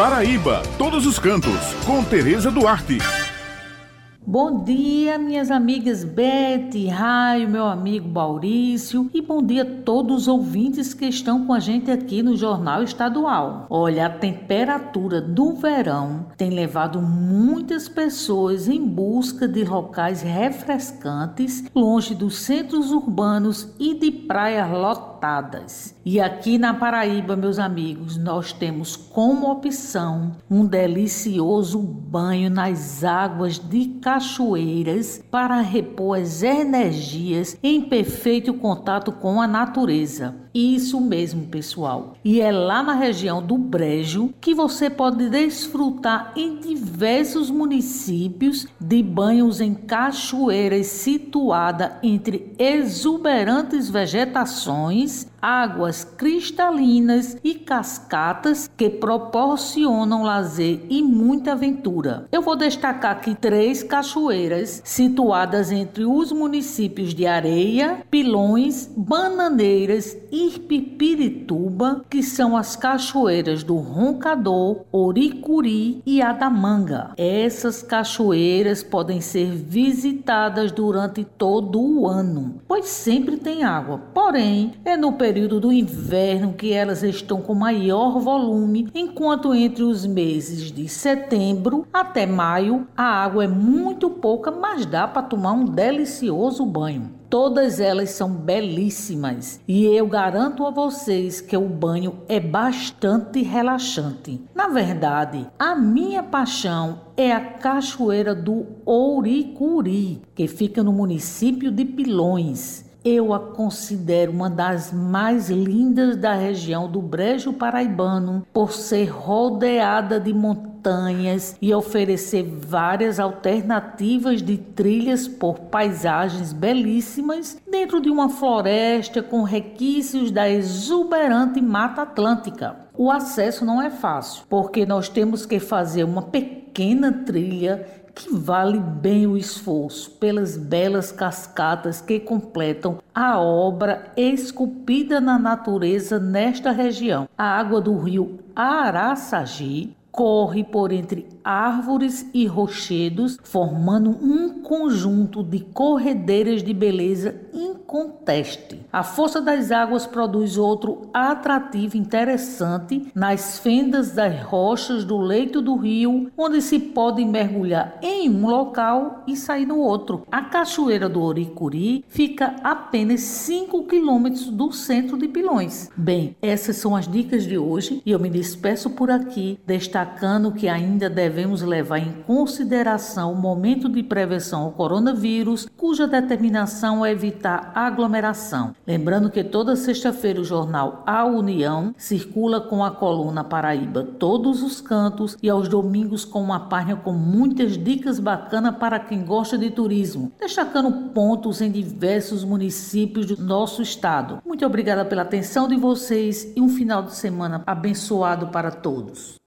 Paraíba, todos os cantos, com Tereza Duarte. Bom dia, minhas amigas Bete, Raio, meu amigo Maurício e bom dia a todos os ouvintes que estão com a gente aqui no Jornal Estadual. Olha, a temperatura do verão tem levado muitas pessoas em busca de locais refrescantes, longe dos centros urbanos e de praias lotadas. E aqui na Paraíba, meus amigos, nós temos como opção um delicioso banho nas águas de cachoeiras para repor as energias em perfeito contato com a natureza. Isso mesmo, pessoal. E é lá na região do Brejo que você pode desfrutar em diversos municípios de banhos em cachoeiras situada entre exuberantes vegetações, águas cristalinas e cascatas que proporcionam lazer e muita aventura. Eu vou destacar aqui três cachoeiras situadas entre os municípios de Areia, Pilões, Bananeiras e Irpipirituba, que são as cachoeiras do Roncador, Oricuri e Adamanga. Essas cachoeiras podem ser visitadas durante todo o ano, pois sempre tem água. Porém, é no período do inverno que elas estão com maior volume, enquanto entre os meses de setembro até maio a água é muito pouca, mas dá para tomar um delicioso banho. Todas elas são belíssimas e eu garanto a vocês que o banho é bastante relaxante. Na verdade, a minha paixão é a Cachoeira do Ouricuri, que fica no município de Pilões. Eu a considero uma das mais lindas da região do Brejo Paraibano por ser rodeada de montanhas e oferecer várias alternativas de trilhas por paisagens belíssimas dentro de uma floresta com requisitos da exuberante Mata Atlântica. O acesso não é fácil, porque nós temos que fazer uma pequena trilha que vale bem o esforço pelas belas cascatas que completam a obra esculpida na natureza nesta região. A água do rio Araçagi corre por entre árvores e rochedos, formando um conjunto de corredeiras de beleza inconteste. A força das águas produz outro atrativo interessante nas fendas das rochas do leito do rio, onde se pode mergulhar em um local e sair no outro. A Cachoeira do Oricuri fica apenas 5 quilômetros do centro de Pilões. Bem, essas são as dicas de hoje e eu me despeço por aqui, destacando que ainda devemos levar em consideração o momento de prevenção ao coronavírus, cuja determinação é evitar aglomeração. Lembrando que toda sexta-feira o jornal A União circula com a coluna Paraíba Todos os Cantos e aos domingos com uma página com muitas dicas bacanas para quem gosta de turismo, destacando pontos em diversos municípios do nosso estado. Muito obrigada pela atenção de vocês e um final de semana abençoado para todos.